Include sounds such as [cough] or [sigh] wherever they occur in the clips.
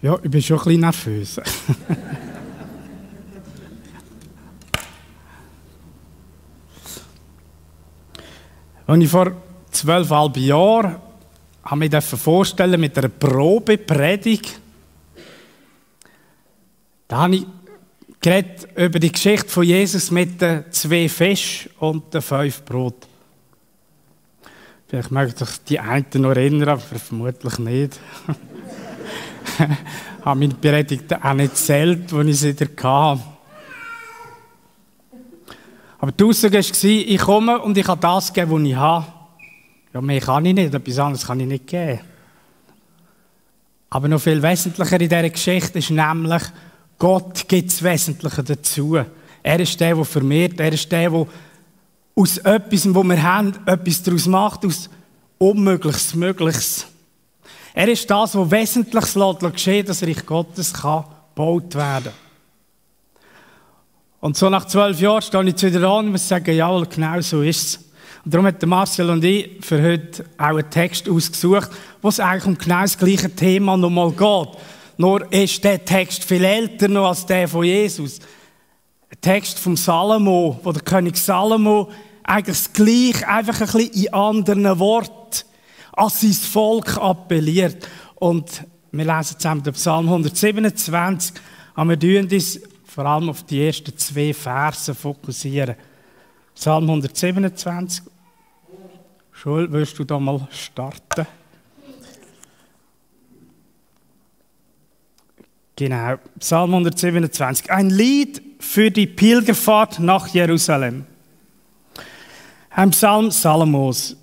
Ja, ich bin schon ein bisschen nervös. [laughs] Als ich vor zwölfeinhalb Jahren habe ich mir vorstellen mit einer Probepredigt, da habe ich über die Geschichte von Jesus mit den zwei Fisch und den fünf Brot. Vielleicht möchte sich die einen noch erinnern, aber vermutlich nicht. [laughs] [laughs] habe meine Predigt auch nicht zählt, als ich sie wieder hatte. Aber die Aussage war, ich komme und ich kann das geben, was ich habe. Ja, mehr kann ich nicht, etwas anderes kann ich nicht geben. Aber noch viel wesentlicher in dieser Geschichte ist nämlich, Gott gibt das Wesentliche dazu. Er ist der, der vermehrt, er ist der, der aus etwas, was wir haben, etwas daraus macht, aus Unmögliches Mögliches. Er ist das, was Wesentliches geschehen dass Reich Gottes kann gebaut werden Und so nach zwölf Jahren stehe ich jetzt wieder an und muss sagen, ja, genau so ist es. Und darum hat Marcel und ich für heute auch einen Text ausgesucht, wo es eigentlich um genau das gleiche Thema nochmal geht. Nur ist der Text viel älter noch als der von Jesus. Ein Text vom Salomo, wo der König Salomo eigentlich das Gleiche, einfach ein bisschen in anderen Worten an sein Volk appelliert. Und wir lesen zusammen den Psalm 127, aber wir uns vor allem auf die ersten zwei Verse fokussieren. Psalm 127. Schul, willst du da mal starten? Genau, Psalm 127. Ein Lied für die Pilgerfahrt nach Jerusalem. Ein Psalm Salomos.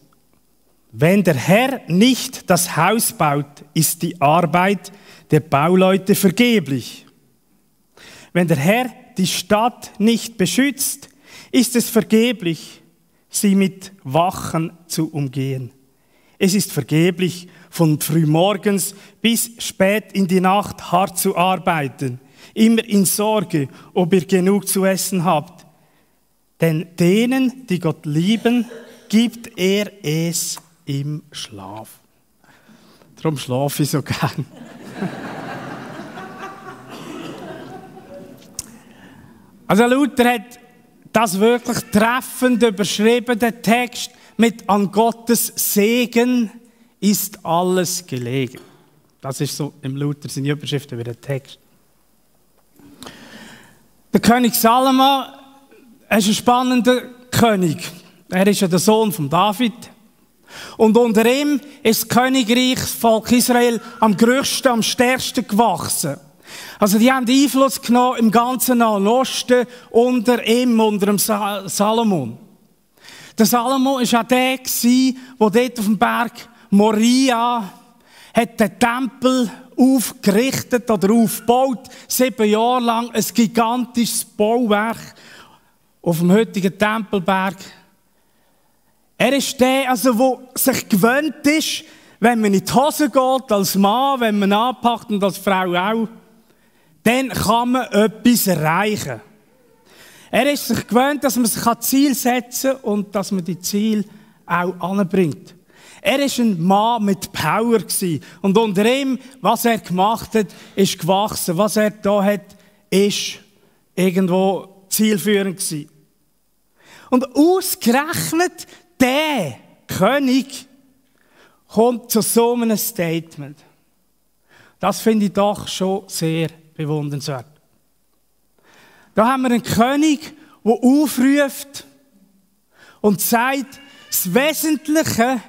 Wenn der Herr nicht das Haus baut, ist die Arbeit der Bauleute vergeblich. Wenn der Herr die Stadt nicht beschützt, ist es vergeblich, sie mit Wachen zu umgehen. Es ist vergeblich, von frühmorgens bis spät in die Nacht hart zu arbeiten, immer in Sorge, ob ihr genug zu essen habt. Denn denen, die Gott lieben, gibt er es im Schlaf. Darum schlafe ich so gern. [laughs] also Luther hat das wirklich treffend überschrieben, der Text mit an Gottes Segen ist alles gelegen. Das ist so im Luther seine Überschrift über den Text. Der König Salomo ist ein spannender König. Er ist ja der Sohn von David. Und unter ihm ist das Königreich, das Volk Israel, am größten, am stärksten gewachsen. Also die haben Einfluss genommen im ganzen Nahen Osten unter ihm, unter dem Salomon. Der Salomon war auch der, der dort auf dem Berg Moria hat den Tempel aufgerichtet oder aufgebaut, sieben Jahre lang, ein gigantisches Bauwerk auf dem heutigen Tempelberg. Er ist der, also, der sich gewöhnt ist, wenn man in die Hose geht, als Mann, wenn man anpackt und als Frau auch, dann kann man etwas erreichen. Er ist sich gewöhnt, dass man sich Ziel setzen kann und dass man die Ziel auch anbringt. Er ist ein Mann mit Power. Und unter ihm, was er gemacht hat, ist gewachsen. Was er da hat, ist irgendwo zielführend gewesen. Und ausgerechnet der König kommt zu so einem Statement. Das finde ich doch schon sehr bewundernswert. Da haben wir einen König, der aufruft und sagt, das Wesentliche,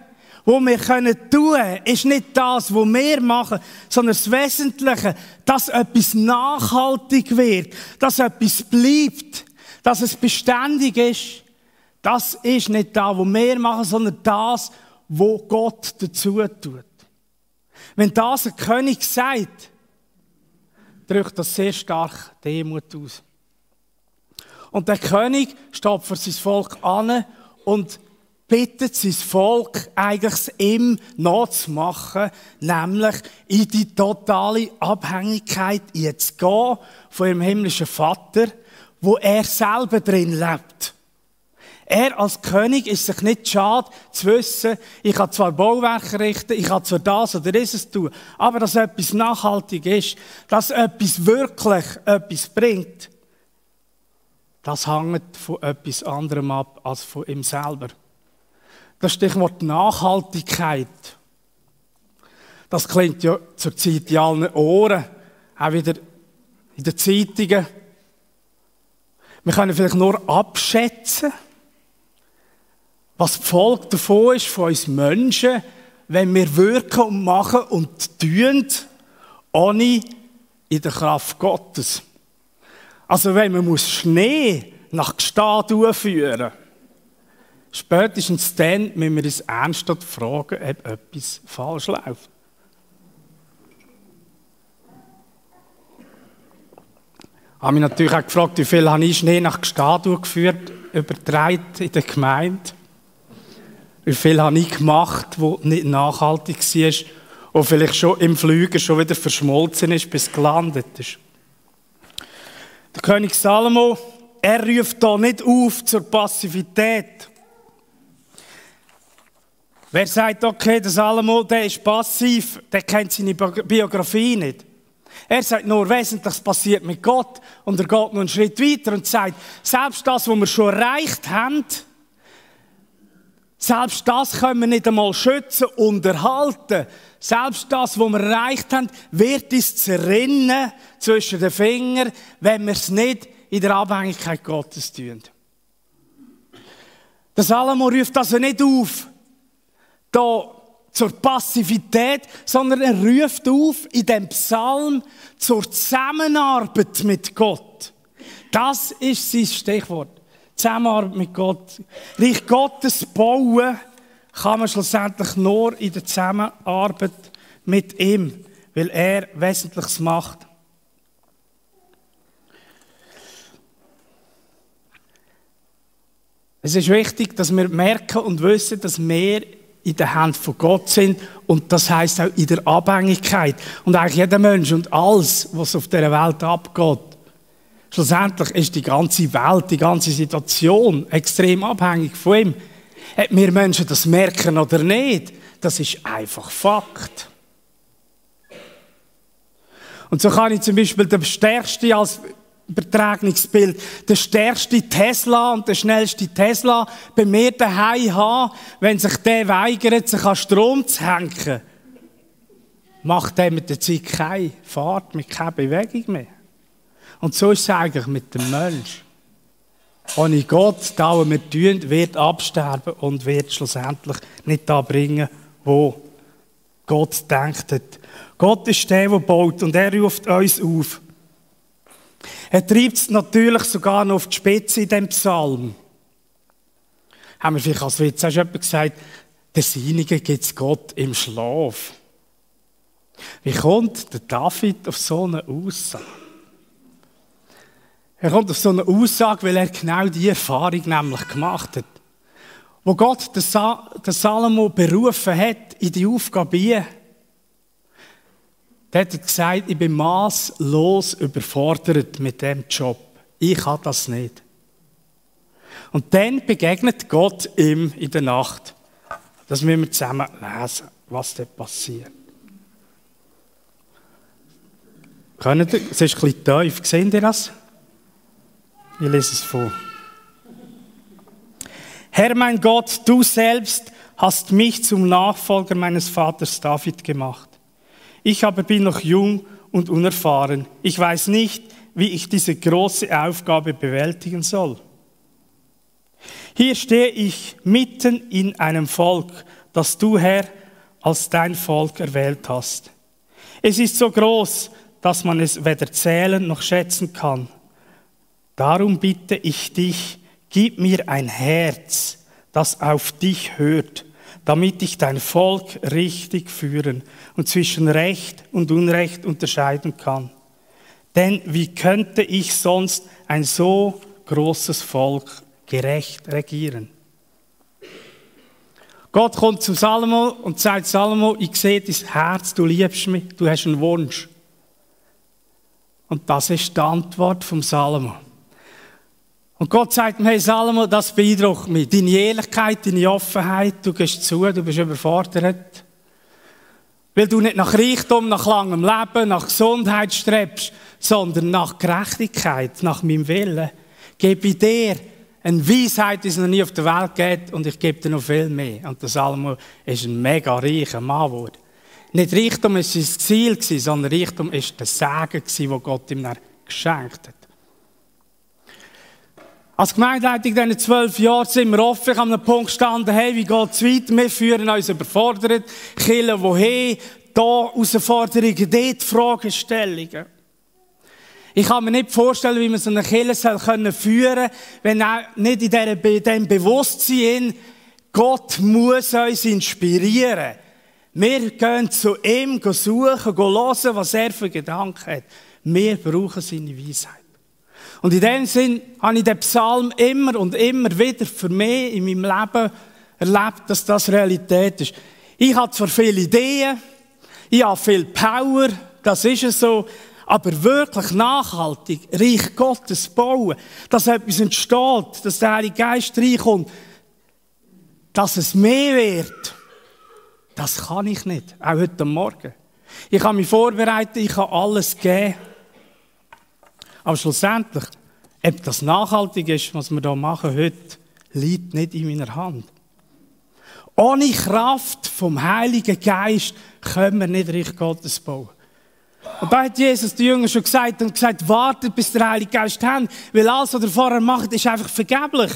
was wir können tun, ist nicht das, was wir machen, sondern das Wesentliche, dass etwas nachhaltig wird, dass etwas bleibt, dass es beständig ist. Das ist nicht das, was wir machen, sondern das, was Gott dazu tut. Wenn das ein König sagt, drückt das sehr stark Demut aus. Und der König steht für sein Volk an und bittet sein Volk eigentlich ihm nachzumachen, nämlich in die totale Abhängigkeit jetzt gehen von ihrem himmlischen Vater, wo er selber drin lebt. Er als König ist sich nicht schade zu wissen, ich kann zwar Bauwerke richten, ich kann zwar das oder dieses tun, aber dass etwas nachhaltig ist, dass etwas wirklich etwas bringt, das hängt von etwas anderem ab als von ihm selber. Das Stichwort Nachhaltigkeit. Das klingt ja zurzeit in allen Ohren, auch wieder in den Zeitungen. Wir können vielleicht nur abschätzen, was die Folge davon ist von uns Menschen, wenn wir wirken und machen und tun, ohne in der Kraft Gottes. Also wenn man muss Schnee nach Gestad führen spätestens dann müssen wir uns ernsthaft fragen, ob etwas falsch läuft. Ich habe mich natürlich auch gefragt, wie viel habe ich Schnee nach Gestad geführt, übertragen in der Gemeinde. Wie viel habe ich gemacht, wo nicht nachhaltig war und vielleicht schon im Flüger schon wieder verschmolzen ist, bis gelandet ist. Der König Salomo, er ruft da nicht auf zur Passivität. Wer sagt, okay, der Salomo, der ist passiv, der kennt seine Biografie nicht. Er sagt nur, Wesentliches passiert mit Gott und er geht noch einen Schritt weiter und sagt, selbst das, was wir schon erreicht haben, selbst das können wir nicht einmal schützen und erhalten. Selbst das, was wir erreicht haben, wird uns zerrinnen zwischen den Fingern, wenn wir es nicht in der Abhängigkeit Gottes tun. Der Salomo ruft also nicht auf, da zur Passivität, sondern er ruft auf in dem Psalm zur Zusammenarbeit mit Gott. Das ist sein Stichwort. Zusammenarbeit mit Gott. Reich Gottes bauen kann man schlussendlich nur in der Zusammenarbeit mit ihm, weil er Wesentliches macht. Es ist wichtig, dass wir merken und wissen, dass wir in der Hand von Gott sind und das heißt auch in der Abhängigkeit. Und eigentlich jeder Mensch und alles, was auf der Welt abgeht, schlussendlich ist die ganze Welt, die ganze Situation extrem abhängig von ihm. Ob wir Menschen das merken oder nicht, das ist einfach Fakt. Und so kann ich zum Beispiel der Stärkste als Übertragungsbild der stärkste Tesla und der schnellste Tesla bei mir daheim haben, wenn sich der weigert, sich an Strom zu hängen, macht der mit der Zeit keine Fahrt, mit keine Bewegung mehr. Und so ist es eigentlich mit dem Mensch. Ohne Gott, da wir tun, wird absterben und wird schlussendlich nicht da bringen, wo Gott denkt. Gott ist der, der baut und er ruft uns auf. Er treibt es natürlich sogar noch auf die Spitze in dem Psalm. Haben wir vielleicht als Witz auch schon gesagt, der Seinige gibt es Gott im Schlaf. Wie kommt der David auf so eine Aussage? Er kommt auf so eine Aussage, weil er genau diese Erfahrung nämlich gemacht hat. Wo Gott den, Salomo berufen hat in die Aufgabe, der hat gesagt, ich bin maßlos überfordert mit dem Job. Ich kann das nicht. Und dann begegnet Gott ihm in der Nacht. Das müssen wir zusammen lesen, was da passiert. Können ihr, es ist ein bisschen tief, seht ihr das? Ich lese es vor. Herr mein Gott, du selbst hast mich zum Nachfolger meines Vaters David gemacht. Ich aber bin noch jung und unerfahren. Ich weiß nicht, wie ich diese große Aufgabe bewältigen soll. Hier stehe ich mitten in einem Volk, das du, Herr, als dein Volk erwählt hast. Es ist so groß, dass man es weder zählen noch schätzen kann. Darum bitte ich dich, gib mir ein Herz, das auf dich hört damit ich dein Volk richtig führen und zwischen Recht und Unrecht unterscheiden kann. Denn wie könnte ich sonst ein so großes Volk gerecht regieren? Gott kommt zu Salomo und sagt, Salomo, ich sehe dein Herz, du liebst mich, du hast einen Wunsch. Und das ist die Antwort vom Salomo. Und Gott sagt mir, hey Salomo, das beeindruckt mich. Deine Ehrlichkeit, deine Offenheit, du gehst zu, du bist überfordert. Weil du nicht nach Reichtum, nach langem Leben, nach Gesundheit strebst, sondern nach Gerechtigkeit, nach meinem Willen. Gebe ich dir eine Weisheit, die es noch nie auf der Welt gibt, und ich gebe dir noch viel mehr. Und der Salomo ist ein mega reicher Mann geworden. Nicht Reichtum war sein Ziel, sondern Reichtum war der Segen, den Gott ihm geschenkt hat. Als Gemeindeleitung in diesen zwölf Jahren sind wir offen an einem Punkt gestanden, hey, wie geht es weiter? Wir führen uns überfordert. Killen wohin? Da Herausforderungen, dort Fragestellungen. Ich kann mir nicht vorstellen, wie man so eine Kirche soll können führen wenn auch nicht in diesem Bewusstsein, Gott muss uns inspirieren. Wir gehen zu ihm suchen, hören, was er für Gedanken hat. Wir brauchen seine Weisheit. Und in dem Sinn habe ich den Psalm immer und immer wieder für mich in meinem Leben erlebt, dass das Realität ist. Ich habe zwar viele Ideen, ich habe viel Power, das ist es so, aber wirklich nachhaltig Reich Gottes bauen, dass etwas entsteht, dass der Heilige Geist reinkommt, dass es mehr wird, das kann ich nicht, auch heute Morgen. Ich kann mich vorbereiten, ich kann alles geben. Aber schlussendlich, ob das nachhaltig ist, was wir hier machen heute, liegt nicht in meiner Hand. Ohne Kraft vom Heiligen Geist können wir nicht Reich Gottes bauen. Und da hat Jesus die Jünger schon gesagt und gesagt, wartet, bis der Heilige Geist haben, weil alles, was ihr vorher macht, ist einfach vergeblich.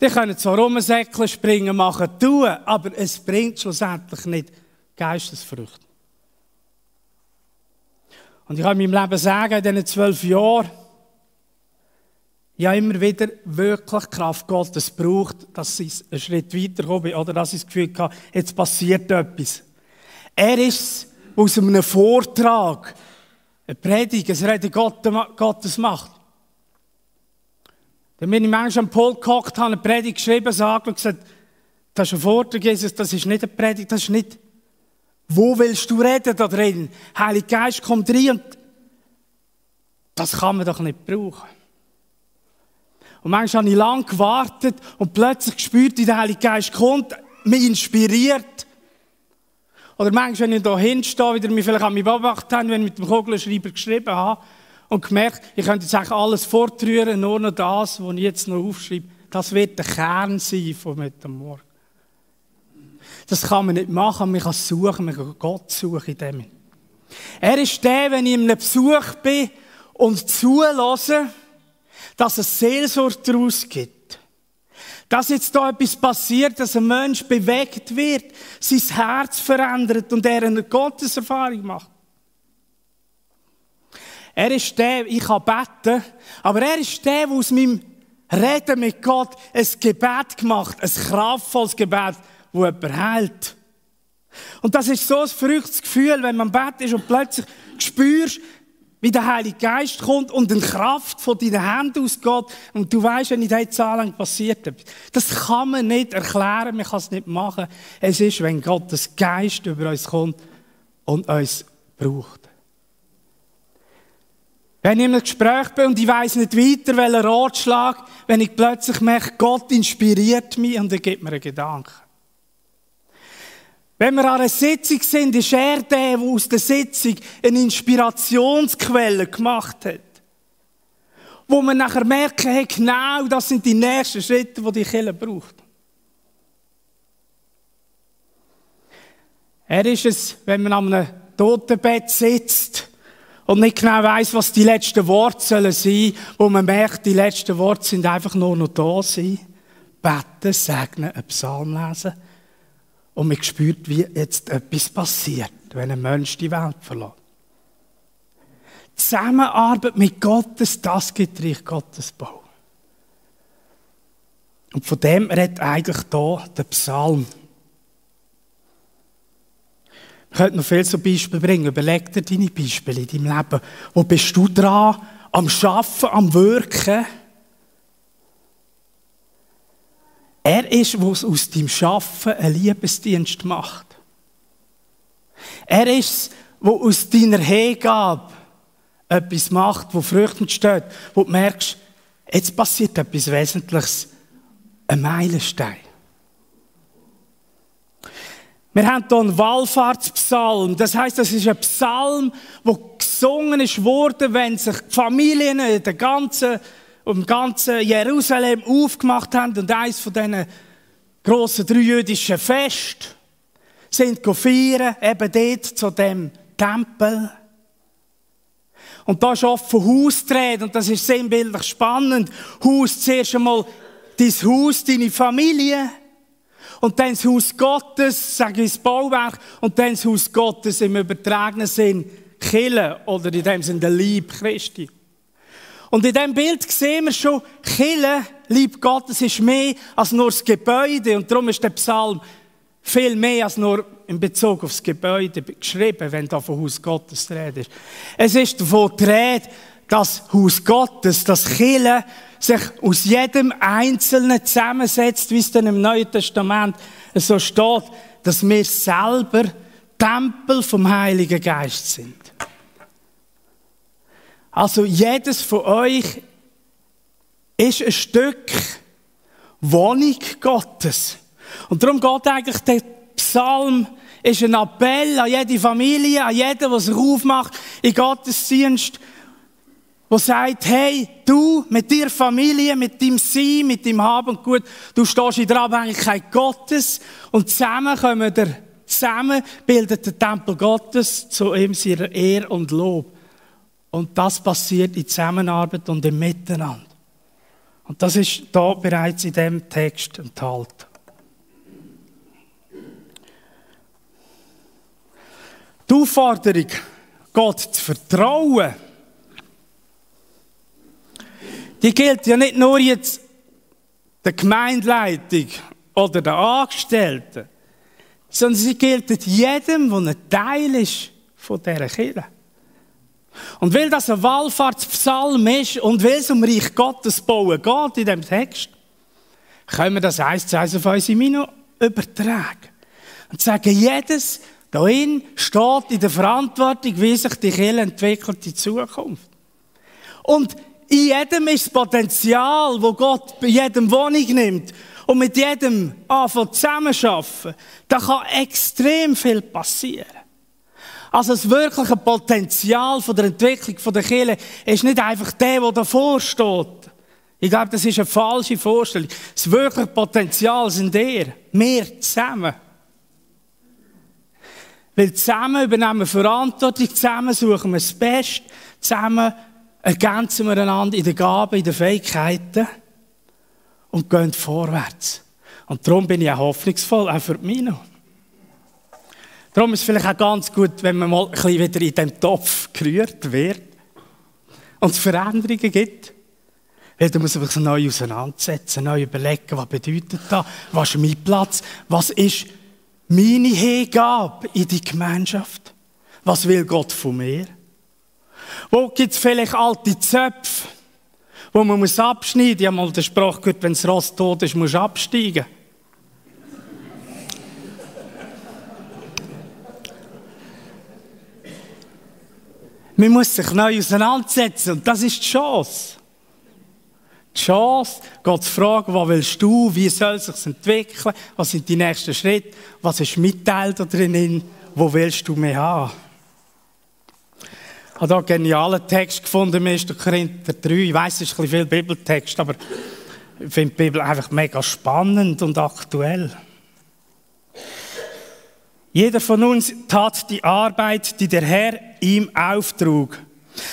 Die können zwar rumsäckeln, springen, machen, tun, aber es bringt schlussendlich nicht Geistesfrüchte. Und ich kann in meinem Leben sagen, in diesen zwölf Jahren, ich habe immer wieder wirklich Kraft Gottes braucht, dass ich einen Schritt weiterkomme oder dass ich das Gefühl habe, jetzt passiert etwas. Er ist aus einem Vortrag, eine Predigt, ein Reden Gottes macht. Dann bin ich manchmal am Pult gehockt, habe eine Predigt geschrieben, gesagt und gesagt, das ist ein Vortrag, Jesus, das ist nicht eine Predigt, das ist nicht wo willst du reden da drin? Heilige Geist kommt rein das kann man doch nicht brauchen. Und manchmal habe ich lange gewartet und plötzlich gespürt, wie der Heilige Geist kommt, mich inspiriert. Oder manchmal, wenn ich da hinstehe, wieder mich vielleicht an mich beobachtet habe, wenn ich mit dem Kugelschreiber geschrieben habe und gemerkt, ich könnte jetzt eigentlich alles fortrühren, nur noch das, was ich jetzt noch aufschreibe. Das wird der Kern sein von heute Morgen. Das kann man nicht machen, man kann suchen, man kann Gott suchen in dem. Er ist der, wenn ich in einem Besuch bin und zulasse, dass es Seelsorge daraus gibt. Dass jetzt da etwas passiert, dass ein Mensch bewegt wird, sein Herz verändert und er eine Gotteserfahrung macht. Er ist der, ich kann beten, aber er ist der, der aus meinem Reden mit Gott ein Gebet gemacht, ein kraftvolles Gebet, wo jemand heilt. Und das ist so ein verrücktes Gefühl, wenn man im Bett ist und plötzlich spürst, wie der Heilige Geist kommt und eine Kraft von deinen Händen ausgeht und du weißt, wenn in dieser Zahl passiert etwas. Das kann man nicht erklären, man kann es nicht machen. Es ist, wenn Gottes Geist über uns kommt und uns braucht. Wenn ich einem Gespräch bin und ich weiss nicht weiter, welchen Ratschlag, wenn ich plötzlich merke, Gott inspiriert mich und er gibt mir einen Gedanken. Wenn wir an einer Sitzung sind, ist er der, der aus der Sitzung eine Inspirationsquelle gemacht hat. Wo man nachher merken, hey, genau das sind die nächsten Schritte, die die Kirche braucht. Er ist es, wenn man an einem Totenbett sitzt und nicht genau weiß, was die letzten Worte sollen sein, wo man merkt, die letzten Worte sind einfach nur noch da sein. Beten, segnen, einen Psalm lesen und man spürt, wie jetzt etwas passiert, wenn ein Mensch die Welt verlässt. Zusammenarbeit mit Gottes, das gibt Reich Gottes Bau. Und von dem redet eigentlich hier der Psalm. Ich könnte noch viel so Beispiele bringen. Überleg dir deine Beispiele in deinem Leben. Wo bist du dran, am Schaffen, am Wirken? Er ist, der aus deinem Schaffen einen Liebesdienst macht. Er ist, der aus deiner Hingabe etwas macht, wo Früchte entsteht, wo du merkst, Jetzt passiert etwas Wesentliches. Ein Meilenstein. Wir haben hier einen Wallfahrtspsalm. Das heißt, das ist ein Psalm, wo gesungen ist wenn sich die Familien in der ganzen, im ganzen Jerusalem aufgemacht haben und eins von diesen grossen drei jüdischen Fest sind feiern, eben dort zu dem Tempel. Und da ist oft von Haus gedreht und das ist sinnbildlich spannend. Haus zuerst einmal dein Haus, deine Familie. Und dann das Haus Gottes, sage ich das Bauwerk, und dann das Haus Gottes im übertragenen Sinn, Kille, oder in dem Sinn der Lieb Christi. Und in diesem Bild sehen wir schon, Kille, Lieb Gottes, ist mehr als nur das Gebäude. Und darum ist der Psalm viel mehr als nur in Bezug auf das Gebäude geschrieben, wenn da von Haus Gottes die Rede ist. Es ist davon die Rede, dass Haus Gottes, das Kille, sich aus jedem Einzelnen zusammensetzt, wie es dann im Neuen Testament so steht, dass wir selber Tempel vom Heiligen Geist sind. Also jedes von euch ist ein Stück Wohnung Gottes. Und darum geht eigentlich der Psalm ist ein Appell an jede Familie, an jeden, der sich aufmacht in Gottesdienst, der sagt, hey, du mit dir Familie, mit deinem Sein, mit deinem Haben und Gut, du stehst in der Abhängigkeit Gottes und zusammen kommen wir, zusammen bildet der Tempel Gottes zu ihm seiner Ehre und Lob. Und das passiert in Zusammenarbeit und im Miteinander. Und das ist da bereits in dem Text enthalten. Die Aufforderung, Gott zu vertrauen, die gilt ja nicht nur jetzt der Gemeindeleitung oder der Angestellten, sondern sie gilt jedem, der ein Teil ist von dieser Kirche. Und weil das ein Wallfahrtspsalm ist und weil es um Reich Gottes bauen geht in diesem Text, können wir das eins zu eins auf unsere Mino übertragen. Und sagen, jedes Darin steht in der Verantwortung, wie sich die Kirche entwickelt in Zukunft. Und in jedem ist das Potenzial, wo Gott bei jedem Wohnung nimmt und mit jedem anfangen zusammenarbeiten, da kann extrem viel passieren. Also das wirkliche Potenzial von der Entwicklung der Kirche ist nicht einfach der, der davor steht. Ich glaube, das ist eine falsche Vorstellung. Das wirkliche Potenzial sind ihr, wir zusammen. Weil zusammen übernehmen wir Verantwortung, zusammen suchen wir das Beste, zusammen ergänzen wir einander in den Gaben, in den Fähigkeiten und gehen vorwärts. Und darum bin ich auch hoffnungsvoll, auch für die Mino. Darum ist es vielleicht auch ganz gut, wenn man mal ein bisschen wieder in den Topf gerührt wird und es Veränderungen gibt. Weil du musst sich neu auseinandersetzen, neu überlegen, was bedeutet das, was ist mein Platz, was ist meine Hingabe in die Gemeinschaft? Was will Gott von mir? Wo gibt es vielleicht alte Zöpfe, wo man muss abschneiden muss? Ich habe mal den Spruch gehört, wenn das Ross tot ist, muss du absteigen. Man muss sich neu auseinandersetzen und das ist die Chance die Chance, Gott zu fragen, was willst du, wie soll es sich entwickeln, was sind die nächsten Schritte, was ist mit Teil da drinnen, wo willst du mehr haben? Ich habe hier einen genialen Text gefunden, im 1. Korinther 3. Ich weiss, es ist ein bisschen viel Bibeltext, aber ich finde die Bibel einfach mega spannend und aktuell. Jeder von uns tat die Arbeit, die der Herr ihm auftrug.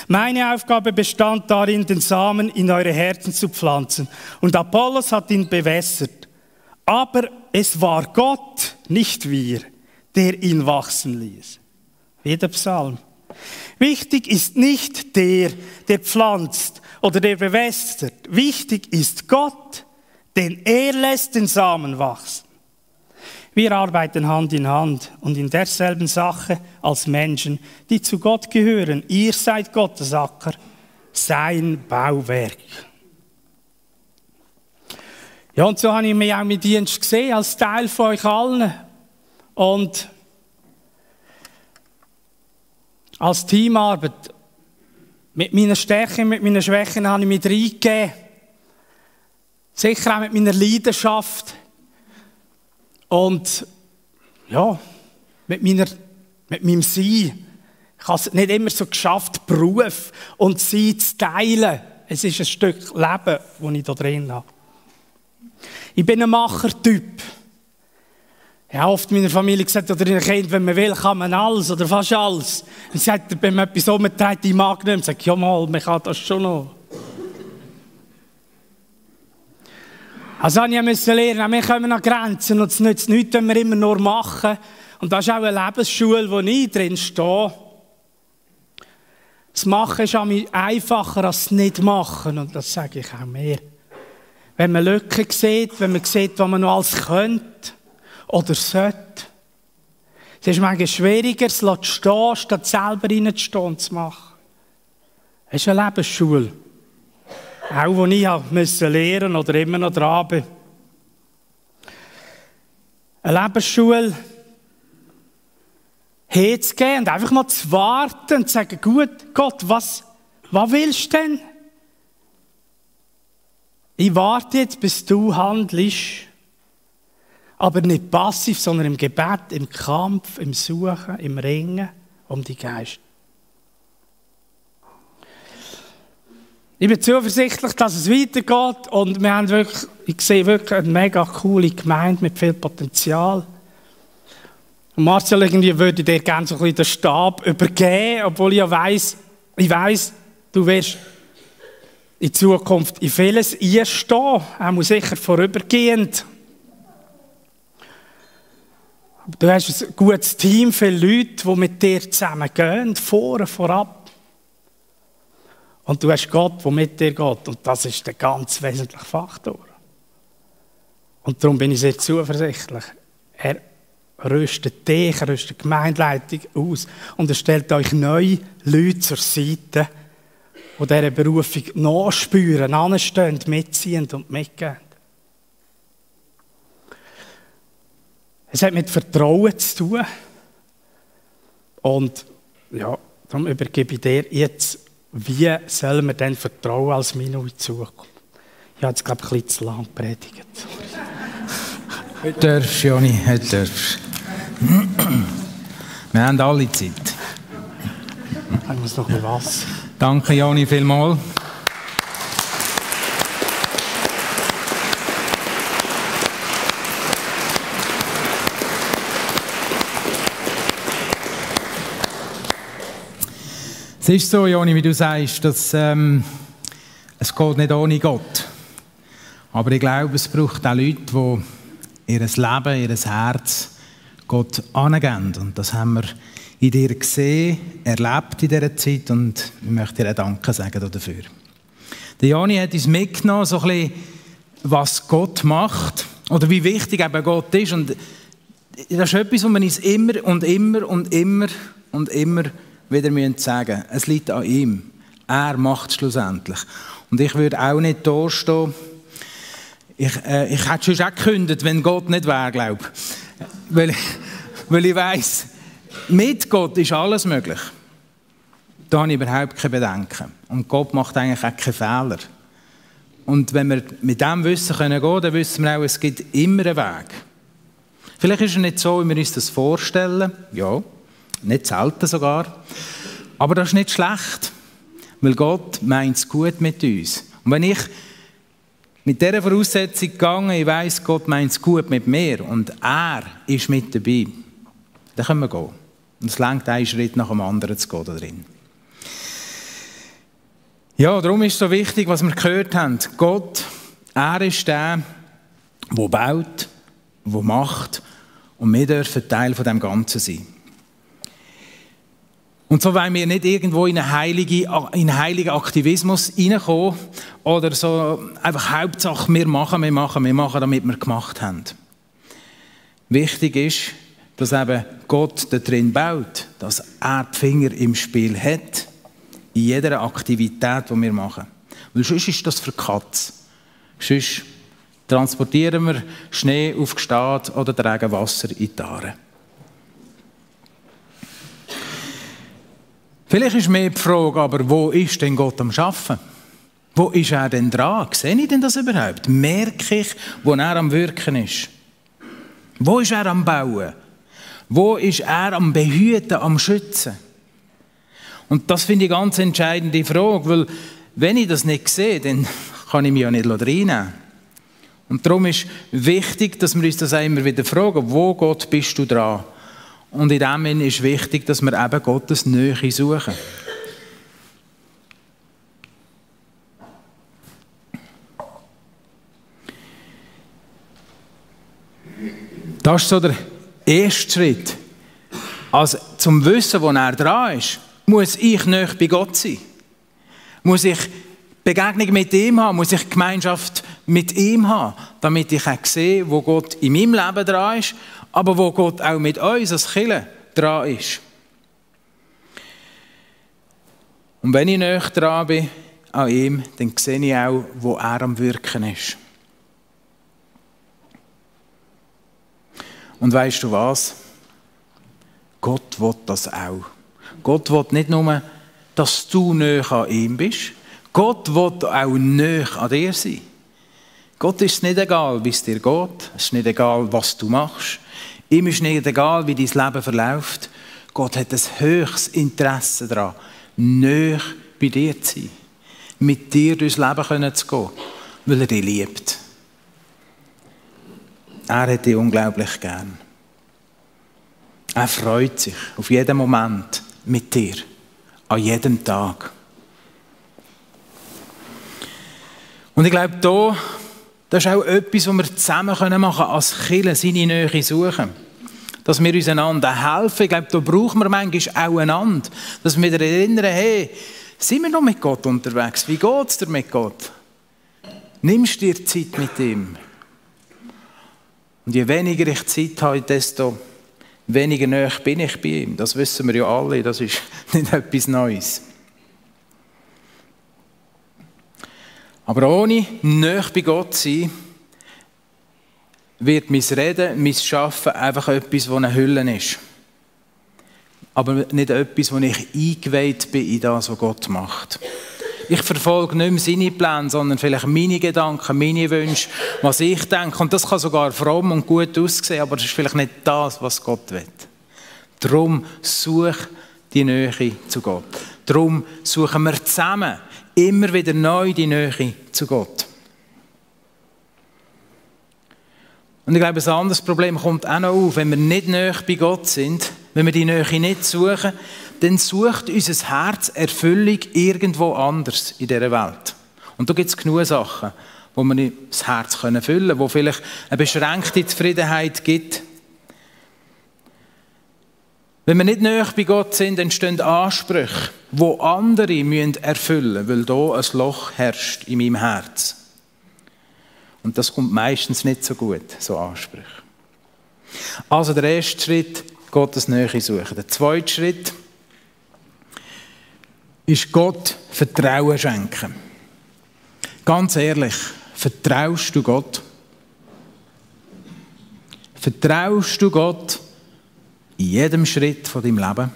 Meine Aufgabe bestand darin, den Samen in eure Herzen zu pflanzen. Und Apollos hat ihn bewässert. Aber es war Gott, nicht wir, der ihn wachsen ließ. Wie Psalm. Wichtig ist nicht der, der pflanzt oder der bewässert. Wichtig ist Gott, denn er lässt den Samen wachsen. Wir arbeiten Hand in Hand und in derselben Sache als Menschen, die zu Gott gehören. Ihr seid Gottes Acker, sein Bauwerk. Ja, und so habe ich mich auch mit Dienst gesehen, als Teil von euch allen. Und als Teamarbeit, mit meinen Stärken, mit meinen Schwächen habe ich mich reingegeben. sicher auch mit meiner Leidenschaft und ja, mit, meiner, mit meinem Sein. Ich habe es nicht immer so geschafft, Beruf und Sein zu teilen. Es ist ein Stück Leben, das ich da drin habe. Ich bin ein Machertyp. Ich habe oft meiner Familie gesagt, oder in Kind, wenn man will, kann man alles oder fast alles. Und sie wenn man etwas umtreibt, ich mag nicht, sage ich, ja mal, man kann das schon noch. Also ich musste lernen, wir kommen an Grenzen und es nützt nichts, wenn wir immer nur machen. Und das ist auch eine Lebensschule, wo ich drin stehe. Das Machen ist einfacher als das Nicht-Machen und das sage ich auch mehr. Wenn man Lücken sieht, wenn man sieht, was man noch alles könnte oder sollte. Es ist manchmal schwieriger, es zu stehen, statt selber reinzustehen und zu machen. Es ist eine Lebensschule. Auch wo ich musste lernen oder immer noch dran bin. Eine Lebensschule hinzugehen und einfach mal zu warten und zu sagen, gut, Gott, was, was willst du denn? Ich warte jetzt, bis du handelst. Aber nicht passiv, sondern im Gebet, im Kampf, im Suchen, im Ringen um die Geist. Ich bin zuversichtlich, dass es weitergeht und wir haben wirklich, ich sehe wirklich eine mega coole Gemeinde mit viel Potenzial. Und Marcel, irgendwie würde dir gerne so ein bisschen den Stab übergeben, obwohl ich ja weiss, ich weiss, du wirst in Zukunft in vieles einstehen, auch sicher vorübergehend. Du hast ein gutes Team, viele Leute, die mit dir zusammen gehen, vorne, vorab. Und du hast Gott, der mit dir geht. Und das ist der ganz wesentliche Faktor. Und darum bin ich sehr zuversichtlich. Er rüstet dich, er rüstet die Gemeindeleitung aus und er stellt euch neue Leute zur Seite, die dieser Berufung nachspüren, anstehen, mitziehen und mitgehen. Es hat mit Vertrauen zu tun. Und ja, darum übergebe ich dir jetzt, wie sollen wir denn vertrauen als Minute Zukunft? Ich habe jetzt, glaube ich, ein bisschen zu lang predigt. Heute darfst Joni, heute darfst Wir haben alle Zeit. Ich muss noch ein was. Danke, Joni, vielmals. Es ist so, Joni, wie du sagst, dass ähm, es geht nicht ohne Gott. Aber ich glaube, es braucht auch Leute, die ihr Leben, ihr Herz Gott angeben. Und das haben wir in dir gesehen, erlebt in dieser Zeit und ich möchte dir Danke sagen dafür. Der Jani hat uns mitgenommen, so ein bisschen, was Gott macht oder wie wichtig eben Gott ist. Und das ist etwas, was wir uns immer und immer und immer und immer wieder müssen sagen Es liegt an ihm. Er macht es schlussendlich. Und ich würde auch nicht da stehen. Ich, äh, ich hätte schon auch gekündigt, wenn Gott nicht wäre, glaube ich. Weil, ich, weil ich weiss, mit Gott ist alles möglich. Da habe ich überhaupt keine Bedenken. Und Gott macht eigentlich auch keine Fehler. Und wenn wir mit dem Wissen gehen können, dann wissen wir auch, es gibt immer einen Weg. Vielleicht ist es nicht so, wie wir uns das vorstellen. Ja, nicht selten sogar. Aber das ist nicht schlecht, weil Gott meint es gut mit uns. Und wenn ich mit dieser Voraussetzung gegangen, ich weiß, Gott meint es gut mit mir und er ist mit dabei, dann können wir gehen. Und es längt einen Schritt nach dem anderen zu gehen da drin. Ja, darum ist es so wichtig, was wir gehört haben. Gott, er ist der, der baut, der macht und wir dürfen Teil von dem Ganzen sein. Und so wollen wir nicht irgendwo in einen heiligen, in einen heiligen Aktivismus reinkommen oder so einfach Hauptsache, wir machen, wir machen, wir machen, damit wir gemacht haben. Wichtig ist, dass eben Gott da drin baut, dass er die Finger im Spiel hat, in jeder Aktivität, die wir machen. Weil sonst ist das für Katz. Sonst transportieren wir Schnee auf Gestad oder tragen Wasser in die Aare. Vielleicht ist mehr die Frage, aber wo ist denn Gott am Schaffen? Wo ist er denn dran? Sehe ich denn das überhaupt? Merke ich, wo er am Wirken ist? Wo ist er am Bauen? Wo ist er am Behüten, am Schützen? Und das finde ich eine ganz entscheidende Frage, weil wenn ich das nicht sehe, dann [laughs] kann ich mich ja nicht reinnehmen. Und darum ist wichtig, dass wir uns das immer wieder fragen, wo Gott bist du dran? Und in dem Sinne ist wichtig, dass wir eben Gottes Nähe suchen. Das ist so der erste Schritt. Also zum Wissen, wo er dran ist, muss ich nicht bei Gott sein. Muss ich Begegnung mit ihm haben, muss ich Gemeinschaft mit ihm haben, damit ich auch sehe, wo Gott in meinem Leben dran ist, aber wo Gott auch mit uns als Kirche dran ist. Und wenn ich näher dran bin an ihm, dann sehe ich auch, wo er am Wirken ist. Und weißt du was? Gott will das auch. Gott will nicht nur, dass du näher an ihm bist, Gott will auch näher an dir sein. Gott ist nicht egal, wie es dir geht. Es ist nicht egal, was du machst. Ihm ist nicht egal, wie dein Leben verläuft. Gott hat ein höchstes Interesse daran, näher bei dir zu sein. Mit dir durchs Leben zu gehen, weil er dich liebt. Er hat dich unglaublich gern. Er freut sich auf jeden Moment mit dir, an jedem Tag. Und ich glaube, da, das ist auch etwas, was wir zusammen machen können, als Kirche, seine Nähe suchen. Dass wir uns einander helfen. Ich glaube, da brauchen wir manchmal auch einander. Dass wir erinnern, hey, sind wir noch mit Gott unterwegs? Wie geht es dir mit Gott? Nimmst du dir Zeit mit ihm? Und je weniger ich Zeit habe, desto weniger näher bin ich bei ihm. Das wissen wir ja alle, das ist [laughs] nicht etwas Neues. Aber ohne näher bei Gott zu sein, wird mein Reden, mein Schaffen einfach etwas, das eine Hülle ist. Aber nicht etwas, wo ich eingeweiht bin in das, was Gott macht. Ich verfolge nicht mehr seine Pläne, sondern vielleicht meine Gedanken, meine Wünsche, was ich denke. Und das kann sogar fromm und gut aussehen, aber das ist vielleicht nicht das, was Gott will. Darum such die Nähe zu Gott. Darum suchen wir zusammen immer wieder neu die Nähe zu Gott. Und ich glaube, ein anderes Problem kommt auch noch auf. Wenn wir nicht näher bei Gott sind, wenn wir die Nähe nicht suchen, dann sucht unser Herz Erfüllung irgendwo anders in dieser Welt. Und da gibt es genug Sachen, wo wir das Herz füllen können, wo vielleicht eine beschränkte Zufriedenheit gibt. Wenn wir nicht näher bei Gott sind, entstehen Ansprüche, wo andere erfüllen müssen, weil da ein Loch herrscht in meinem Herz. Und das kommt meistens nicht so gut, so Ansprüche. Also der erste Schritt, Gottes Nähe suchen. Der zweite Schritt ist Gott Vertrauen schenken. Ganz ehrlich, vertraust du Gott? Vertraust du Gott in jedem Schritt von deinem Leben?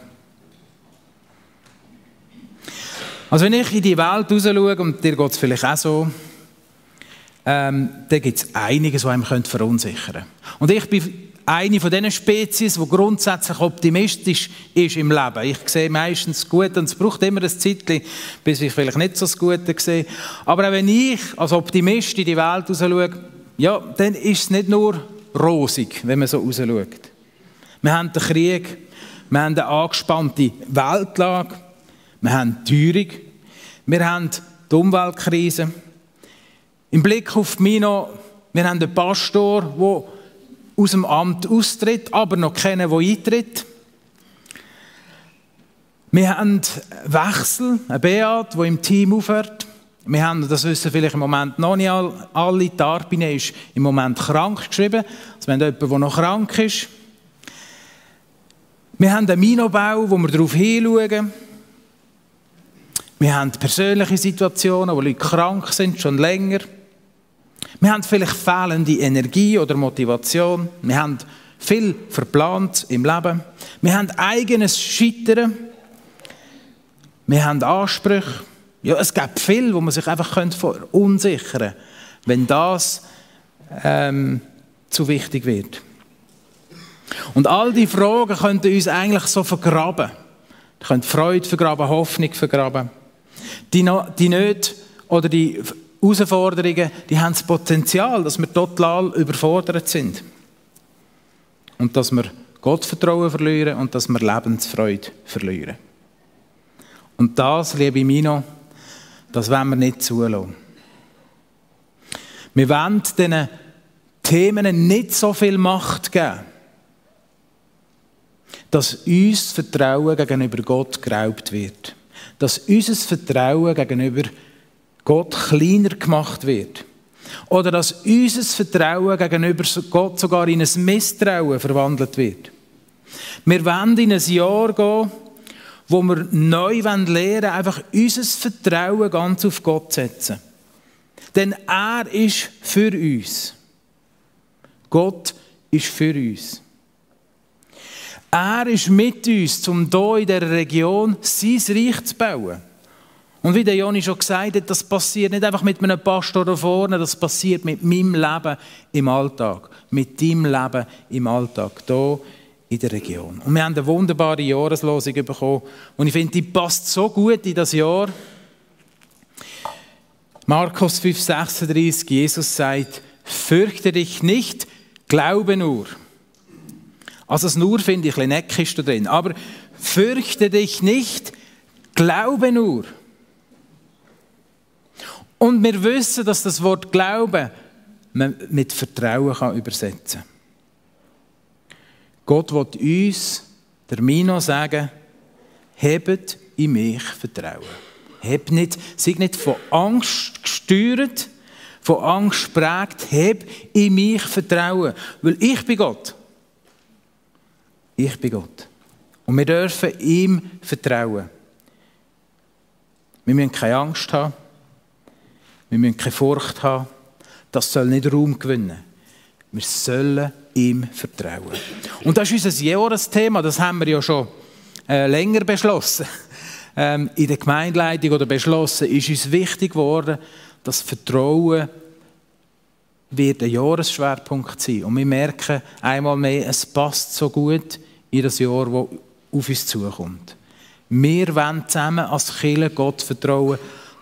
Also wenn ich in die Welt raus schaue, und dir geht es vielleicht auch so, ähm, da gibt es einiges, was einem verunsichern könnte. Und ich bin eine von diesen Spezies, die grundsätzlich optimistisch ist im Leben. Ich sehe meistens gut und es braucht immer ein Zeitchen, bis ich vielleicht nicht so das Gute sehe. Aber auch wenn ich als Optimist in die Welt schaue, ja, dann ist es nicht nur rosig, wenn man so schaut. Wir haben den Krieg, wir haben eine angespannte Weltlage, wir haben die Teuerung, wir haben die Umweltkrise. Im Blick auf Mino, wir haben einen Pastor, der aus dem Amt austritt, aber noch keinen, der eintritt. Wir haben Wechsel, ein Beat, der im Team aufhört. Wir haben, das wissen vielleicht im Moment noch nicht alle, die Arbine ist im Moment krank geschrieben. Also wir haben jemanden, der noch krank ist. Wir haben einen Minobau, wo wir darauf hinschauen. Wir haben persönliche Situationen, wo Leute krank sind, schon länger. Wir haben vielleicht fehlende Energie oder Motivation. Wir haben viel verplant im Leben. Wir haben eigenes Scheitern. Wir haben Ansprüche. Ja, es gibt viel, wo man sich einfach verunsichern könnte, wenn das ähm, zu wichtig wird. Und all die Fragen könnten uns eigentlich so vergraben. Die können Freude vergraben, Hoffnung vergraben. Die, no, die nicht oder die Herausforderungen, die haben das Potenzial, dass wir total überfordert sind. Und dass wir Gottvertrauen verlieren und dass wir Lebensfreude verlieren. Und das, liebe Mino, das wollen wir nicht zulassen. Wir wollen diesen Themen nicht so viel Macht geben, dass uns Vertrauen gegenüber Gott geraubt wird. Dass unser Vertrauen gegenüber Gott kleiner gemacht wird. Oder dass unser Vertrauen gegenüber Gott sogar in ein Misstrauen verwandelt wird. Wir wollen in ein Jahr gehen, wo wir neu lernen wollen, einfach unser Vertrauen ganz auf Gott zu setzen. Denn er ist für uns. Gott ist für uns. Er ist mit uns, um hier in dieser Region sein Reich zu bauen. Und wie der Joni schon gesagt hat, das passiert nicht einfach mit einem Pastor da vorne, das passiert mit meinem Leben im Alltag. Mit deinem Leben im Alltag, hier in der Region. Und wir haben eine wunderbare Jahreslosung bekommen. Und ich finde, die passt so gut in das Jahr. Markus 5,36, Jesus sagt, fürchte dich nicht, glaube nur. Also das nur finde ich ein bisschen neckisch da drin. Aber fürchte dich nicht, glaube nur. Und wir wissen, dass das Wort Glauben man mit Vertrauen kann übersetzen kann. Gott will uns, der Mino, sagen, hebt in mich Vertrauen. Heb nicht, sei nicht von Angst gesteuert, von Angst prägt, heb in mich Vertrauen. Weil ich bin Gott. Ich bin Gott. Und wir dürfen ihm vertrauen. Wir müssen keine Angst haben. Wir müssen keine Furcht haben. Das soll nicht Raum gewinnen. Wir sollen ihm vertrauen. Und das ist unser Jahresthema, das haben wir ja schon äh, länger beschlossen. [laughs] Ähm, in der Gemeindeleitung oder beschlossen ist uns wichtig geworden, dass Vertrauen wird ein Jahresschwerpunkt sein. Und wir merken einmal mehr, es passt so gut in das Jahr, das auf uns zukommt. Wir wollen zusammen als Kirche Gott vertrauen,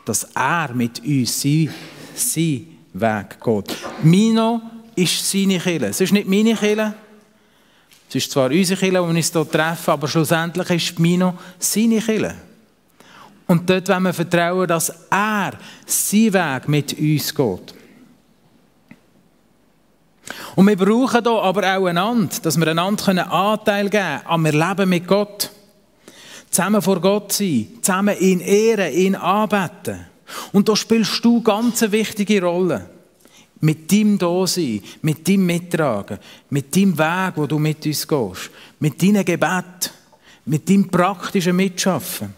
dass er mit uns seinen Weg geht. Mino ist seine Kirche. Es ist nicht meine Kirche. Es ist zwar unsere Kirche, wo wir uns hier treffen, aber schlussendlich ist Mino seine Kirche. Und dort wollen wir vertrauen, dass er seinen Weg mit uns geht. Und wir brauchen hier aber auch einander, dass wir einander Anteil geben können am Erleben mit Gott. Zusammen vor Gott sein, zusammen ihn ehren, ihn anbeten. Und da spielst du ganz eine wichtige Rolle. Mit deinem Dasein, mit deinem Mittragen, mit deinem Weg, wo du mit uns gehst, mit deinem Gebet, mit deinem praktischen Mitschaffen.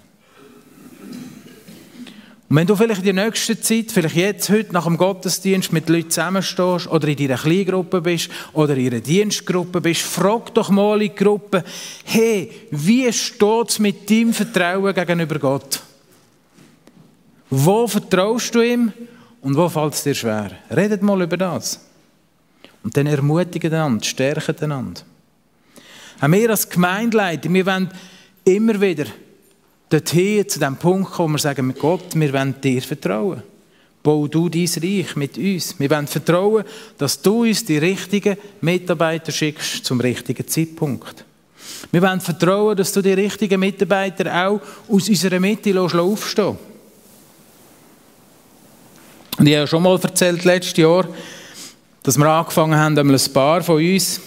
Und wenn du vielleicht in der nächsten Zeit, vielleicht jetzt, heute, nach dem Gottesdienst mit Leuten zusammenstehst oder in deiner Kleingruppe bist oder in einer Dienstgruppe bist, frag doch mal in die Gruppe, hey, wie steht es mit deinem Vertrauen gegenüber Gott? Wo vertraust du ihm und wo fällt es dir schwer? Redet mal über das. Und dann ermutigen einander, stärken einander. Auch wir als Gemeindeleitung, wir wollen immer wieder dorthin, zu dem Punkt kommen, wo wir sagen, mit Gott, wir wollen dir vertrauen. Bau du dein Reich mit uns. Wir wollen vertrauen, dass du uns die richtigen Mitarbeiter schickst zum richtigen Zeitpunkt. Wir wollen vertrauen, dass du die richtigen Mitarbeiter auch aus unserer Mitte aufstehen lässt. Und ich habe schon mal erzählt, letztes Jahr, dass wir angefangen haben, ein paar von uns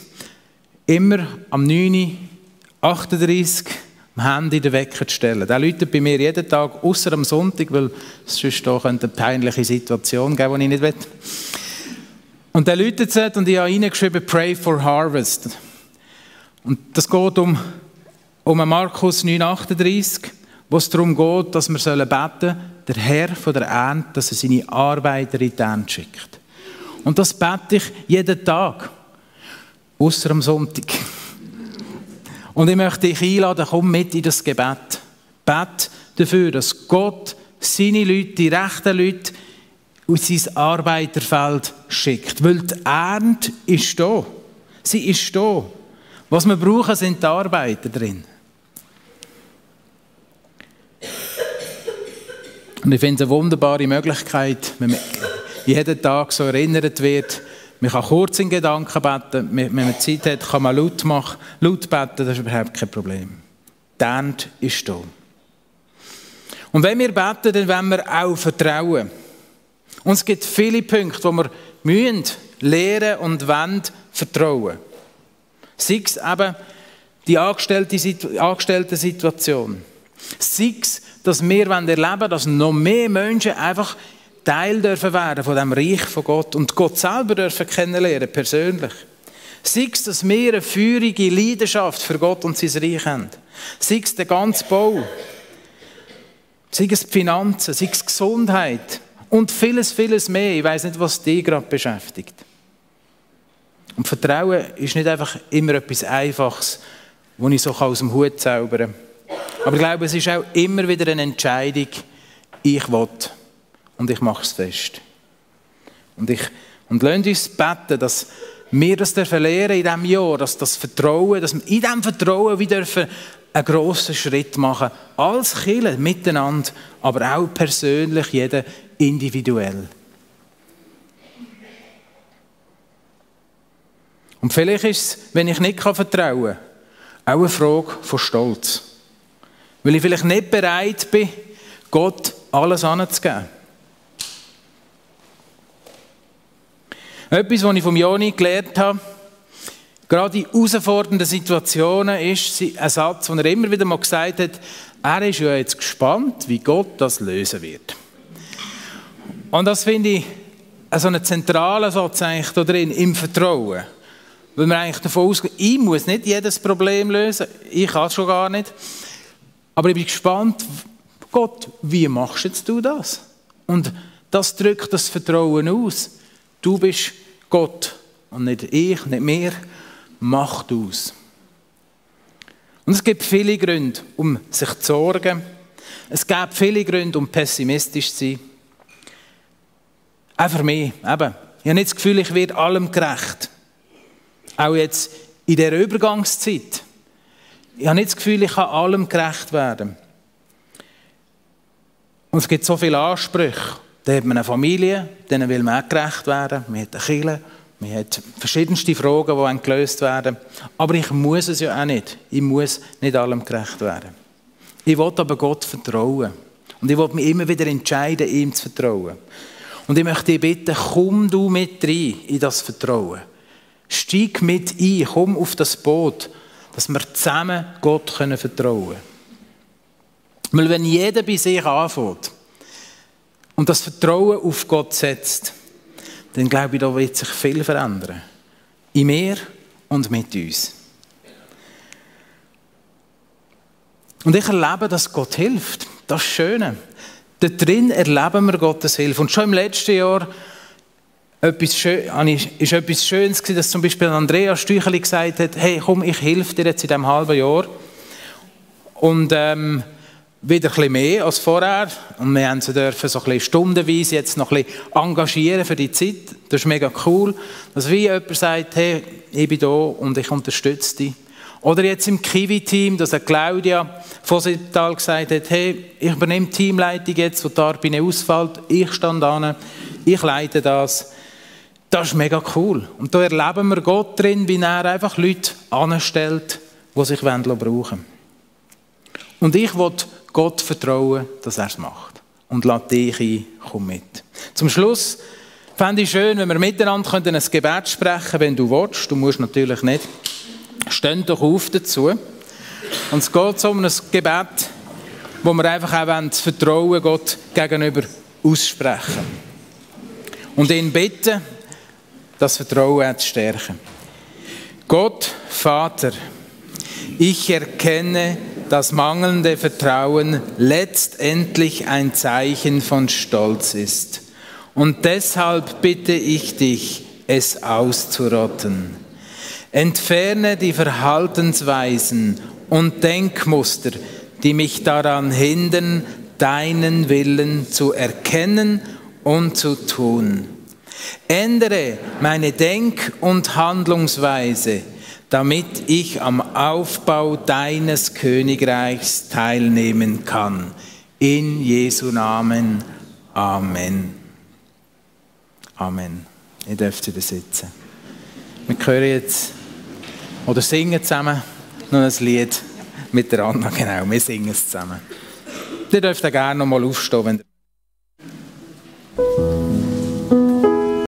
immer am 9.38 Uhr am Handy den Wecker zu stellen. Der läutet bei mir jeden Tag, außer am Sonntag, weil es sonst da eine peinliche Situation geben, die ich nicht will. Und der läutet es und ich habe reingeschrieben, Pray for Harvest. Und das geht um, um Markus 9,38, wo es darum geht, dass wir beten sollen, der Herr von der Ernte, dass er seine Arbeiter in die Ernte schickt. Und das bete ich jeden Tag, außer am Sonntag. Und ich möchte dich einladen, komm mit in das Gebet. Bet dafür, dass Gott seine Leute, die rechten Leute, aus sein Arbeiterfeld schickt. Weil die Ernte ist da. Sie ist da. Was wir brauchen, sind die Arbeiter drin. Und ich finde es eine wunderbare Möglichkeit, wenn man jeden Tag so erinnert wird, man kann kurz in Gedanken beten, wenn man Zeit hat, kann man laut, machen, laut beten, das ist überhaupt kein Problem. Die Ernte ist da. Und wenn wir beten, dann wollen wir auch vertrauen. Und es gibt viele Punkte, wo wir müssen lernen und wollen vertrauen. Sei es eben die angestellte Situation. Sei es, dass wir erleben wollen, dass noch mehr Menschen einfach Teil dürfen werden von dem Reich von Gott und Gott selber dürfen kennenlernen, persönlich. Sei es, dass wir eine feurige Leidenschaft für Gott und sein Reich haben. Sei es der ganze Bau. Sei es die Finanzen, sei es Gesundheit und vieles, vieles mehr. Ich weiß nicht, was dich gerade beschäftigt. Und Vertrauen ist nicht einfach immer etwas Einfaches, das ich so aus dem Hut zaubern kann. Aber ich glaube, es ist auch immer wieder eine Entscheidung, ich will und ich mache es fest. Und, ich, und lasst uns beten, dass wir das verlieren in diesem Jahr, dass das Vertrauen, dass wir in diesem Vertrauen wieder einen grossen Schritt machen als Kirche miteinander, aber auch persönlich, jeder individuell. Und vielleicht ist es, wenn ich nicht vertrauen kann, auch eine Frage von Stolz. Weil ich vielleicht nicht bereit bin, Gott alles anzugeben. Etwas, was ich vom Joni gelernt habe, gerade in herausfordernden Situationen, ist ein Satz, den er immer wieder mal gesagt hat, er ist ja jetzt gespannt, wie Gott das lösen wird. Und das finde ich so einen zentralen Satz eigentlich da drin, im Vertrauen. Weil man eigentlich davon ausgeht, ich muss nicht jedes Problem lösen, ich kann es schon gar nicht. Aber ich bin gespannt, Gott, wie machst jetzt du das? Und das drückt das Vertrauen aus. Du bist Gott und nicht ich, nicht mir. Mach du es. Und es gibt viele Gründe, um sich zu sorgen. Es gibt viele Gründe, um pessimistisch zu sein. Auch für mich, eben. Ich habe nicht das Gefühl, ich werde allem gerecht. Auch jetzt in der Übergangszeit. Ich habe nicht das Gefühl, ich kann allem gerecht werden. Und es gibt so viele Ansprüche. Da hat man eine Familie, denen will man auch gerecht werden. Man hat eine Kirche, man hat verschiedenste Fragen, die gelöst werden Aber ich muss es ja auch nicht. Ich muss nicht allem gerecht werden. Ich will aber Gott vertrauen. Und ich will mich immer wieder entscheiden, ihm zu vertrauen. Und ich möchte dich bitten, komm du mit rein in das Vertrauen. Steig mit ein, komm auf das Boot, dass wir zusammen Gott vertrauen können. Weil wenn jeder bei sich anfängt, und das Vertrauen auf Gott setzt, dann glaube ich, da wird sich viel verändern. In mir und mit uns. Und ich erlebe, dass Gott hilft. Das Schöne. Da drin erleben wir Gottes Hilfe. Und schon im letzten Jahr etwas schön, ist etwas Schönes gewesen, dass zum Beispiel Andrea Stücheli gesagt hat, hey, komm, ich helfe dir jetzt in diesem halben Jahr. Und ähm, wieder bisschen mehr als vorher. Und wir haben sie dürfen so ein stundenweise jetzt noch ein engagieren für die Zeit. Das ist mega cool. Dass wie jemand sagt, hey, ich bin da und ich unterstütze dich. Oder jetzt im Kiwi-Team, dass Claudia Vossetal gesagt hat, hey, ich übernehme die Teamleitung jetzt, wo die Arbeit ausfällt. Ich stand an, ich leite das. Das ist mega cool. Und da erleben wir Gott drin, wie er einfach Leute anstellt, die sich brauchen wollen. Und ich will Gott vertrauen, dass er es macht. Und lass dich ein, komm mit. Zum Schluss fände ich schön, wenn wir miteinander ein Gebet sprechen wenn du willst. Du musst natürlich nicht. Stehen doch auf dazu. Und es geht so um ein Gebet, wo wir einfach auch das Vertrauen Gott gegenüber aussprechen. Und ihn bitten, das Vertrauen zu stärken. Gott, Vater, ich erkenne, das mangelnde Vertrauen letztendlich ein Zeichen von Stolz ist. Und deshalb bitte ich dich, es auszurotten. Entferne die Verhaltensweisen und Denkmuster, die mich daran hindern, deinen Willen zu erkennen und zu tun. Ändere meine Denk- und Handlungsweise, damit ich am Aufbau deines Königreichs teilnehmen kann. In Jesu Namen. Amen. Amen. Ihr dürft wieder sitzen. Wir hören jetzt oder singen zusammen noch ein Lied mit der Anna. Genau, wir singen es zusammen. Ihr dürft gerne noch mal aufstehen, wenn